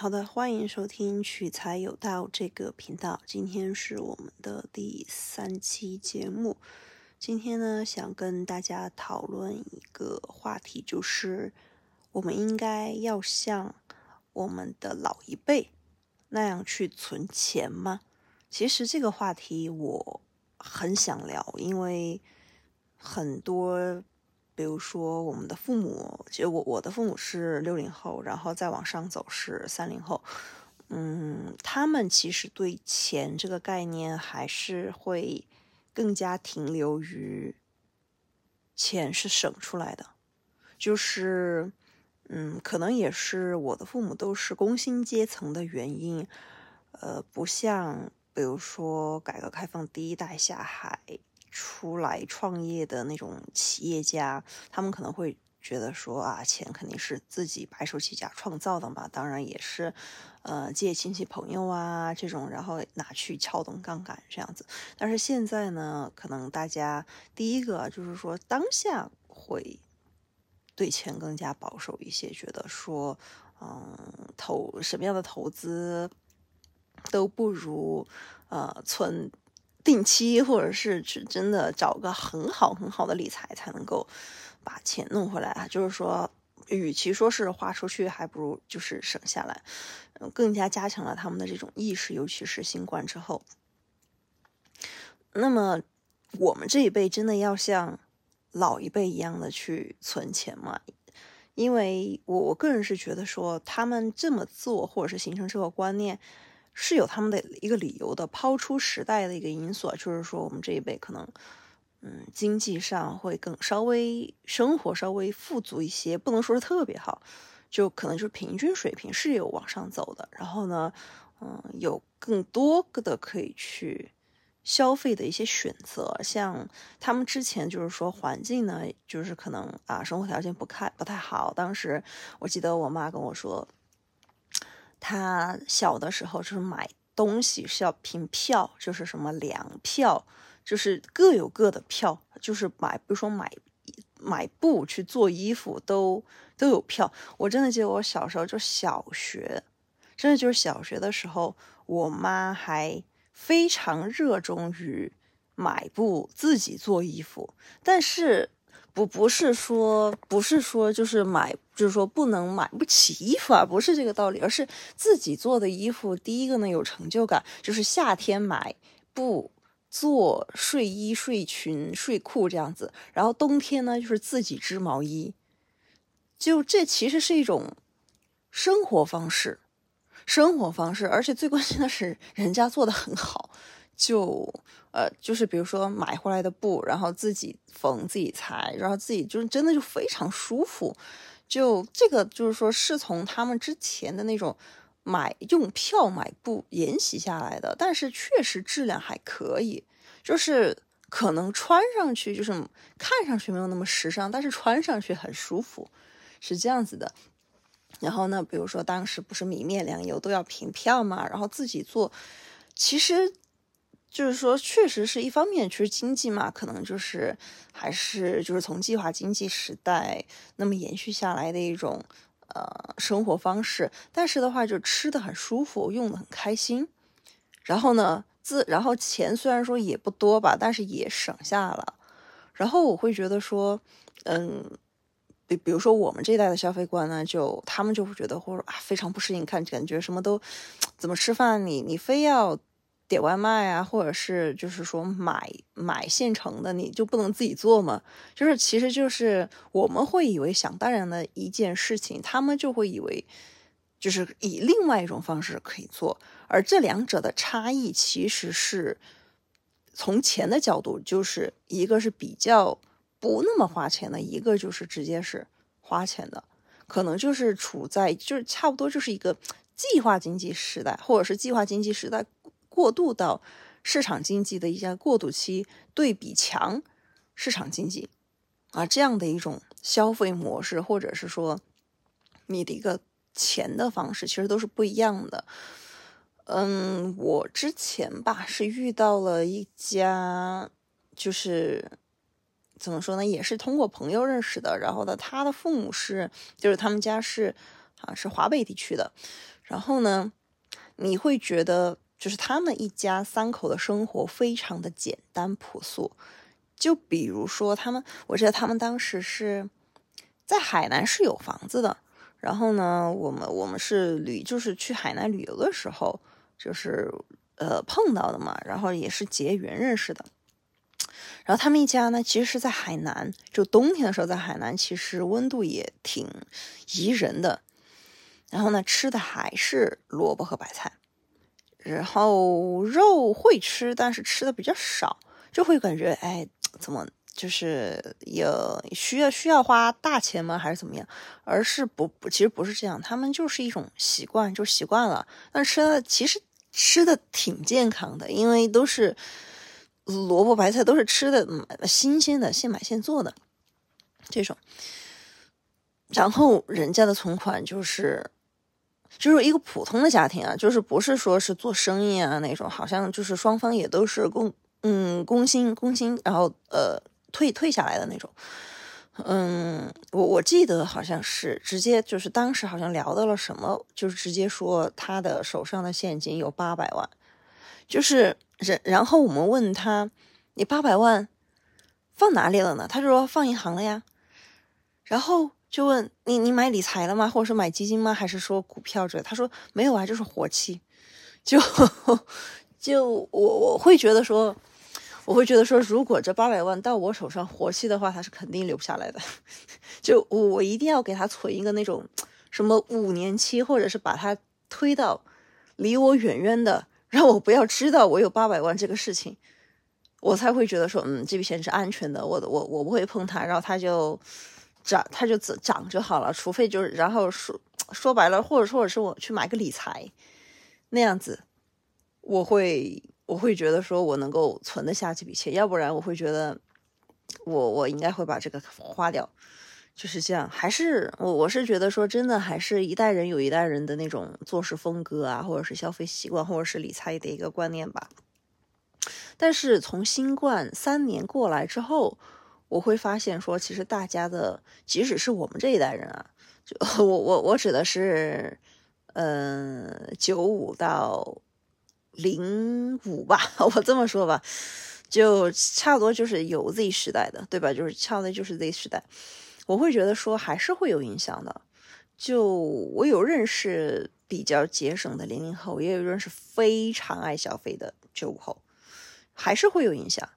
好的，欢迎收听取财有道这个频道。今天是我们的第三期节目。今天呢，想跟大家讨论一个话题，就是我们应该要像我们的老一辈那样去存钱吗？其实这个话题我很想聊，因为很多。比如说，我们的父母，其实我我的父母是六零后，然后再往上走是三零后，嗯，他们其实对钱这个概念还是会更加停留于钱是省出来的，就是，嗯，可能也是我的父母都是工薪阶层的原因，呃，不像比如说改革开放第一代下海。出来创业的那种企业家，他们可能会觉得说啊，钱肯定是自己白手起家创造的嘛，当然也是，呃，借亲戚朋友啊这种，然后拿去撬动杠杆这样子。但是现在呢，可能大家第一个就是说当下会对钱更加保守一些，觉得说，嗯，投什么样的投资都不如呃存。定期，或者是去真的找个很好很好的理财，才能够把钱弄回来啊。就是说，与其说是花出去，还不如就是省下来，嗯，更加加强了他们的这种意识。尤其是新冠之后，那么我们这一辈真的要像老一辈一样的去存钱吗？因为我我个人是觉得说，他们这么做，或者是形成这个观念。是有他们的一个理由的，抛出时代的一个因素，就是说我们这一辈可能，嗯，经济上会更稍微生活稍微富足一些，不能说是特别好，就可能就是平均水平是有往上走的。然后呢，嗯，有更多的可以去消费的一些选择，像他们之前就是说环境呢，就是可能啊生活条件不太不太好。当时我记得我妈跟我说。他小的时候就是买东西是要凭票，就是什么粮票，就是各有各的票，就是买，比如说买买布去做衣服都都有票。我真的记得我小时候就小学，真的就是小学的时候，我妈还非常热衷于买布自己做衣服，但是。不不是说不是说就是买就是说不能买不起衣服啊，不是这个道理，而是自己做的衣服，第一个呢有成就感，就是夏天买布做睡衣、睡裙、睡裤这样子，然后冬天呢就是自己织毛衣，就这其实是一种生活方式，生活方式，而且最关键的是人家做的很好。就呃，就是比如说买回来的布，然后自己缝、自己裁，然后自己就是真的就非常舒服。就这个就是说，是从他们之前的那种买用票买布沿袭下来的，但是确实质量还可以。就是可能穿上去就是看上去没有那么时尚，但是穿上去很舒服，是这样子的。然后呢，比如说当时不是米面粮油都要凭票嘛，然后自己做，其实。就是说，确实是一方面，其实经济嘛，可能就是还是就是从计划经济时代那么延续下来的一种呃生活方式。但是的话，就吃的很舒服，用的很开心。然后呢，自然后钱虽然说也不多吧，但是也省下了。然后我会觉得说，嗯，比比如说我们这一代的消费观呢，就他们就会觉得或者啊非常不适应，看感觉什么都怎么吃饭，你你非要。点外卖啊，或者是就是说买买现成的，你就不能自己做吗？就是其实就是我们会以为想当然的一件事情，他们就会以为就是以另外一种方式可以做，而这两者的差异其实是从钱的角度，就是一个是比较不那么花钱的，一个就是直接是花钱的，可能就是处在就是差不多就是一个计划经济时代，或者是计划经济时代。过渡到市场经济的一家过渡期，对比强市场经济啊，这样的一种消费模式，或者是说你的一个钱的方式，其实都是不一样的。嗯，我之前吧是遇到了一家，就是怎么说呢，也是通过朋友认识的，然后呢，他的父母是，就是他们家是啊，是华北地区的。然后呢，你会觉得就是他们一家三口的生活非常的简单朴素。就比如说他们，我记得他们当时是在海南是有房子的。然后呢，我们我们是旅，就是去海南旅游的时候，就是呃碰到的嘛。然后也是结缘认识的。然后他们一家呢，其实是在海南，就冬天的时候在海南，其实温度也挺宜人的。然后呢，吃的还是萝卜和白菜，然后肉会吃，但是吃的比较少，就会感觉哎，怎么就是有需要需要花大钱吗？还是怎么样？而是不不，其实不是这样，他们就是一种习惯，就习惯了。但吃的其实吃的挺健康的，因为都是萝卜白菜，都是吃的新鲜的，现买现做的这种。然后人家的存款就是。就是一个普通的家庭啊，就是不是说是做生意啊那种，好像就是双方也都是工，嗯，工薪工薪，然后呃退退下来的那种。嗯，我我记得好像是直接就是当时好像聊到了什么，就是直接说他的手上的现金有八百万，就是然然后我们问他，你八百万放哪里了呢？他就说放银行了呀，然后。就问你，你买理财了吗？或者是买基金吗？还是说股票之类？他说没有啊，就是活期。就就我我会觉得说，我会觉得说，如果这八百万到我手上活期的话，他是肯定留不下来的。就我我一定要给他存一个那种什么五年期，或者是把它推到离我远远的，让我不要知道我有八百万这个事情，我才会觉得说，嗯，这笔钱是安全的。我我我不会碰它，然后他就。涨，它就涨就好了，除非就是，然后说说白了，或者或者是我去买个理财，那样子，我会我会觉得说我能够存得下这笔钱，要不然我会觉得我我应该会把这个花掉，就是这样。还是我我是觉得说真的，还是一代人有一代人的那种做事风格啊，或者是消费习惯，或者是理财的一个观念吧。但是从新冠三年过来之后。我会发现说，其实大家的，即使是我们这一代人啊，就我我我指的是，嗯，九五到零五吧，我这么说吧，就差不多就是有 Z 时代的，对吧？就是差不多就是 Z 时代，我会觉得说还是会有影响的。就我有认识比较节省的零零后，也有认识非常爱消费的九五后，还是会有影响。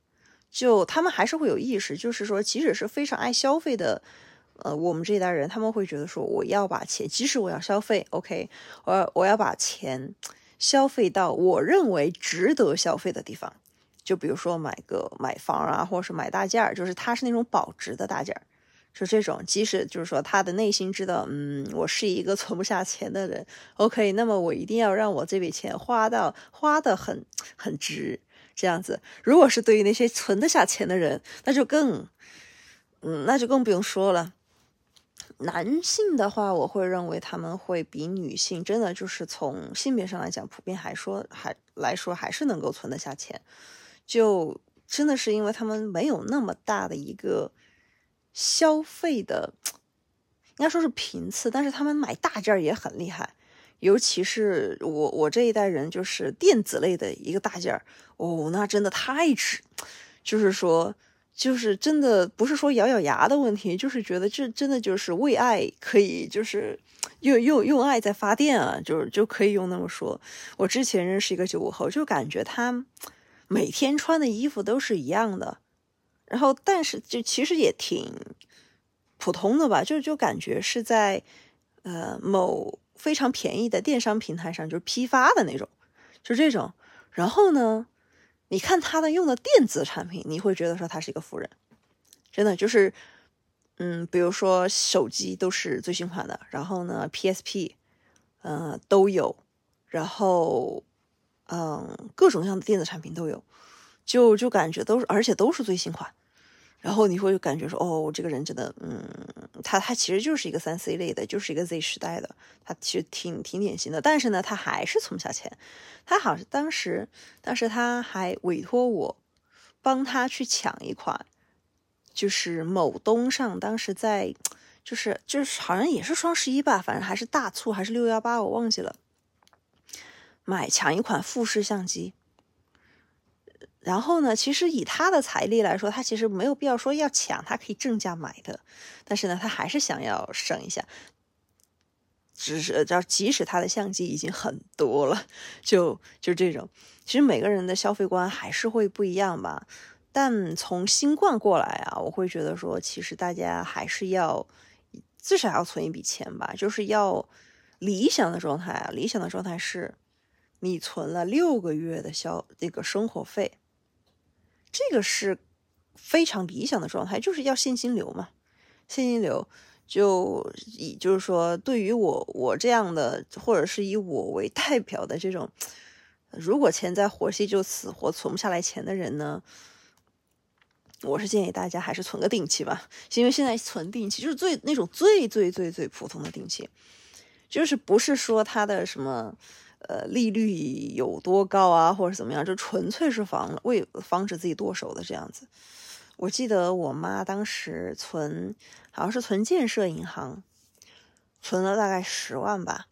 就他们还是会有意识，就是说，即使是非常爱消费的，呃，我们这一代人，他们会觉得说，我要把钱，即使我要消费，OK，我我要把钱消费到我认为值得消费的地方，就比如说买个买房啊，或者是买大件儿，就是它是那种保值的大件儿，就这种，即使就是说他的内心知道，嗯，我是一个存不下钱的人，OK，那么我一定要让我这笔钱花到花的很很值。这样子，如果是对于那些存得下钱的人，那就更，嗯，那就更不用说了。男性的话，我会认为他们会比女性真的就是从性别上来讲，普遍还说还来说还是能够存得下钱，就真的是因为他们没有那么大的一个消费的，应该说是频次，但是他们买大件也很厉害。尤其是我我这一代人，就是电子类的一个大件儿哦，那真的太值，就是说，就是真的不是说咬咬牙的问题，就是觉得这真的就是为爱可以，就是用用用爱在发电啊，就是就可以用那么说。我之前认识一个九五后，就感觉他每天穿的衣服都是一样的，然后但是就其实也挺普通的吧，就就感觉是在呃某。非常便宜的电商平台上，就是批发的那种，就这种。然后呢，你看他的用的电子产品，你会觉得说他是一个富人，真的就是，嗯，比如说手机都是最新款的，然后呢，PSP，嗯，都有，然后，嗯，各种各样的电子产品都有，就就感觉都是，而且都是最新款。然后你会就感觉说，哦，这个人真的，嗯，他他其实就是一个三 C 类的，就是一个 Z 时代的，他其实挺挺典型的。但是呢，他还是存不下钱。他好像当时，当时他还委托我帮他去抢一款，就是某东上当时在就是就是好像也是双十一吧，反正还是大促还是六幺八，我忘记了。买抢一款富士相机，然后呢，其实以他的财力来说，他其实没有必要说要抢，他可以正价买的，但是呢，他还是想要省一下。只是，叫即使他的相机已经很多了，就就这种，其实每个人的消费观还是会不一样吧。但从新冠过来啊，我会觉得说，其实大家还是要至少要存一笔钱吧，就是要理想的状态啊。理想的状态是，你存了六个月的消那个生活费，这个是非常理想的状态，就是要现金流嘛，现金流。就以就是说，对于我我这样的，或者是以我为代表的这种，如果钱在活期就死活存不下来钱的人呢，我是建议大家还是存个定期吧，因为现在存定期就是最那种最最最最普通的定期，就是不是说它的什么呃利率有多高啊，或者怎么样，就纯粹是防为防止自己剁手的这样子。我记得我妈当时存，好像是存建设银行，存了大概十万吧。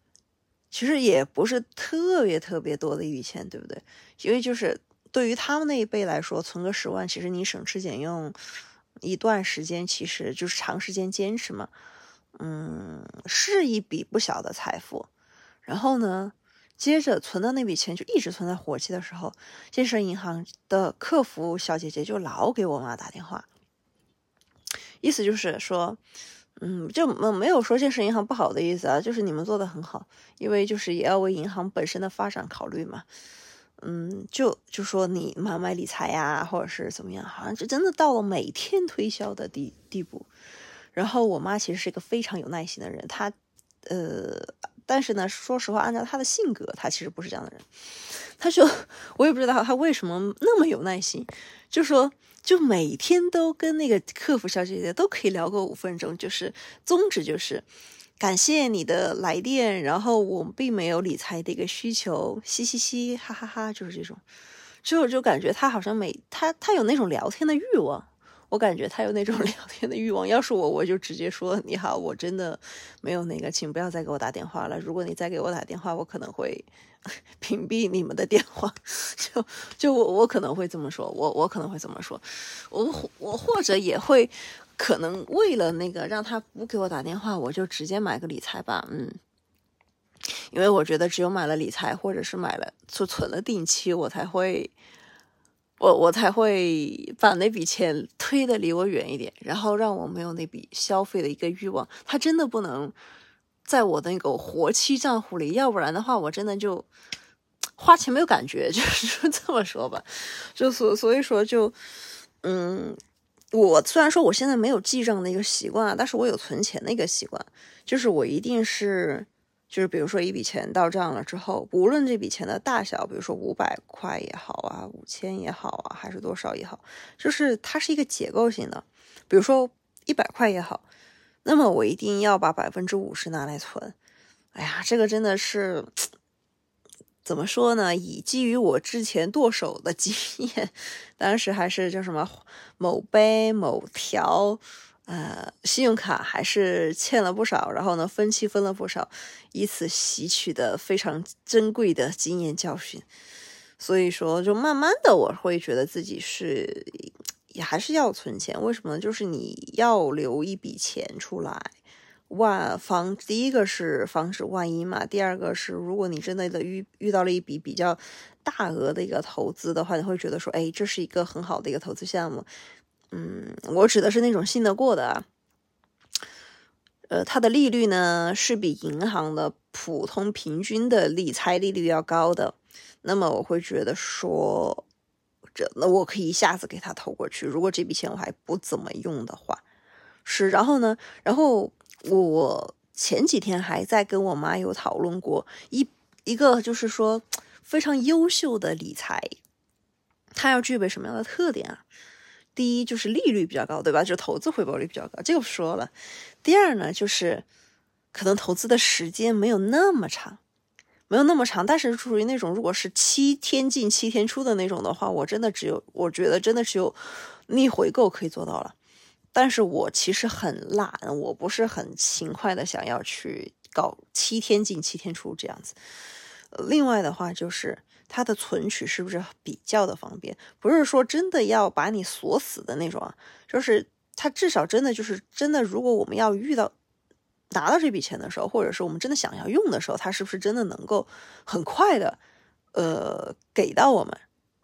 其实也不是特别特别多的一笔钱，对不对？因为就是对于他们那一辈来说，存个十万，其实你省吃俭用一段时间，其实就是长时间坚持嘛。嗯，是一笔不小的财富。然后呢？接着存的那笔钱就一直存在活期的时候，建设银行的客服小姐姐就老给我妈打电话，意思就是说，嗯，就没没有说建设银行不好的意思啊，就是你们做的很好，因为就是也要为银行本身的发展考虑嘛，嗯，就就说你买买理财呀，或者是怎么样，好像就真的到了每天推销的地地步。然后我妈其实是一个非常有耐心的人，她呃。但是呢，说实话，按照他的性格，他其实不是这样的人。他说，我也不知道他为什么那么有耐心，就说就每天都跟那个客服小姐姐都可以聊个五分钟，就是宗旨就是感谢你的来电，然后我并没有理财的一个需求，嘻嘻嘻，哈哈哈，就是这种，就就感觉他好像每他他有那种聊天的欲望。我感觉他有那种 聊天的欲望，要是我，我就直接说你好，我真的没有那个，请不要再给我打电话了。如果你再给我打电话，我可能会 屏蔽你们的电话。就就我我可能会这么说，我我可能会这么说，我我或者也会可能为了那个让他不给我打电话，我就直接买个理财吧，嗯，因为我觉得只有买了理财，或者是买了就存了定期，我才会。我我才会把那笔钱推的离我远一点，然后让我没有那笔消费的一个欲望。他真的不能在我的那个活期账户里，要不然的话，我真的就花钱没有感觉，就是这么说吧。就所所以说，就嗯，我虽然说我现在没有记账的一个习惯，但是我有存钱的一个习惯，就是我一定是。就是比如说一笔钱到账了之后，无论这笔钱的大小，比如说五百块也好啊，五千也好啊，还是多少也好，就是它是一个结构性的。比如说一百块也好，那么我一定要把百分之五十拿来存。哎呀，这个真的是怎么说呢？以基于我之前剁手的经验，当时还是叫什么某杯某条。呃，信用卡还是欠了不少，然后呢，分期分了不少，以此吸取的非常珍贵的经验教训。所以说，就慢慢的，我会觉得自己是也还是要存钱。为什么呢？就是你要留一笔钱出来，万防第一个是防止万一嘛，第二个是如果你真的的遇遇到了一笔比较大额的一个投资的话，你会觉得说，哎，这是一个很好的一个投资项目。嗯，我指的是那种信得过的啊，呃，它的利率呢是比银行的普通平均的理财利率要高的，那么我会觉得说，这那我可以一下子给他投过去。如果这笔钱我还不怎么用的话，是，然后呢，然后我前几天还在跟我妈有讨论过一一个，就是说非常优秀的理财，它要具备什么样的特点啊？第一就是利率比较高，对吧？就投资回报率比较高，这个不说了。第二呢，就是可能投资的时间没有那么长，没有那么长，但是属于那种如果是七天进七天出的那种的话，我真的只有，我觉得真的只有逆回购可以做到了。但是我其实很懒，我不是很勤快的想要去搞七天进七天出这样子。另外的话就是它的存取是不是比较的方便？不是说真的要把你锁死的那种啊，就是它至少真的就是真的，如果我们要遇到拿到这笔钱的时候，或者是我们真的想要用的时候，它是不是真的能够很快的呃给到我们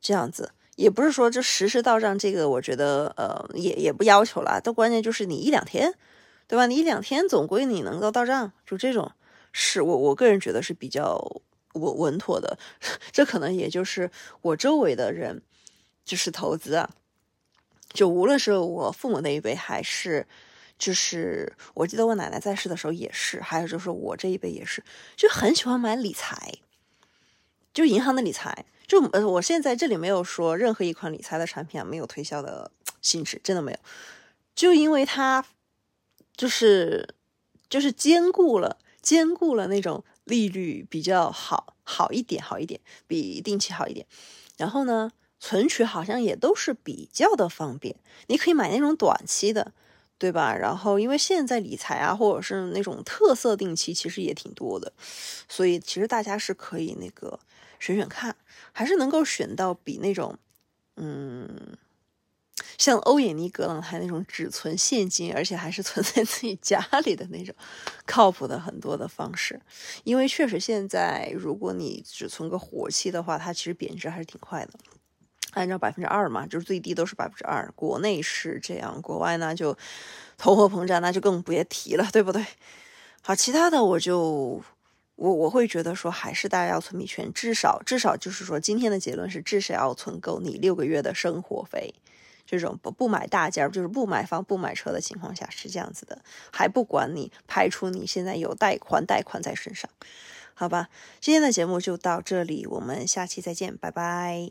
这样子？也不是说就实时到账，这个我觉得呃也也不要求了，但关键就是你一两天，对吧？你一两天总归你能够到账，就这种是我我个人觉得是比较稳稳妥的。这可能也就是我周围的人，就是投资啊，就无论是我父母那一辈，还是就是我记得我奶奶在世的时候也是，还有就是我这一辈也是，就很喜欢买理财，就银行的理财。就呃，我现在这里没有说任何一款理财的产品啊，没有推销的性质，真的没有。就因为它就是就是兼顾了兼顾了那种利率比较好好一点好一点，比定期好一点。然后呢，存取好像也都是比较的方便，你可以买那种短期的，对吧？然后因为现在理财啊，或者是那种特色定期，其实也挺多的，所以其实大家是可以那个。选选看，还是能够选到比那种，嗯，像欧也尼格朗台那种只存现金，而且还是存在自己家里的那种靠谱的很多的方式。因为确实现在，如果你只存个活期的话，它其实贬值还是挺快的。按照百分之二嘛，就是最低都是百分之二。国内是这样，国外呢就通货膨胀，那就更别提了，对不对？好，其他的我就。我我会觉得说，还是大家要存米圈，至少至少就是说，今天的结论是，至少要存够你六个月的生活费。这种不不买大件儿，就是不买房不买车的情况下是这样子的，还不管你排除你现在有贷款贷款在身上，好吧？今天的节目就到这里，我们下期再见，拜拜。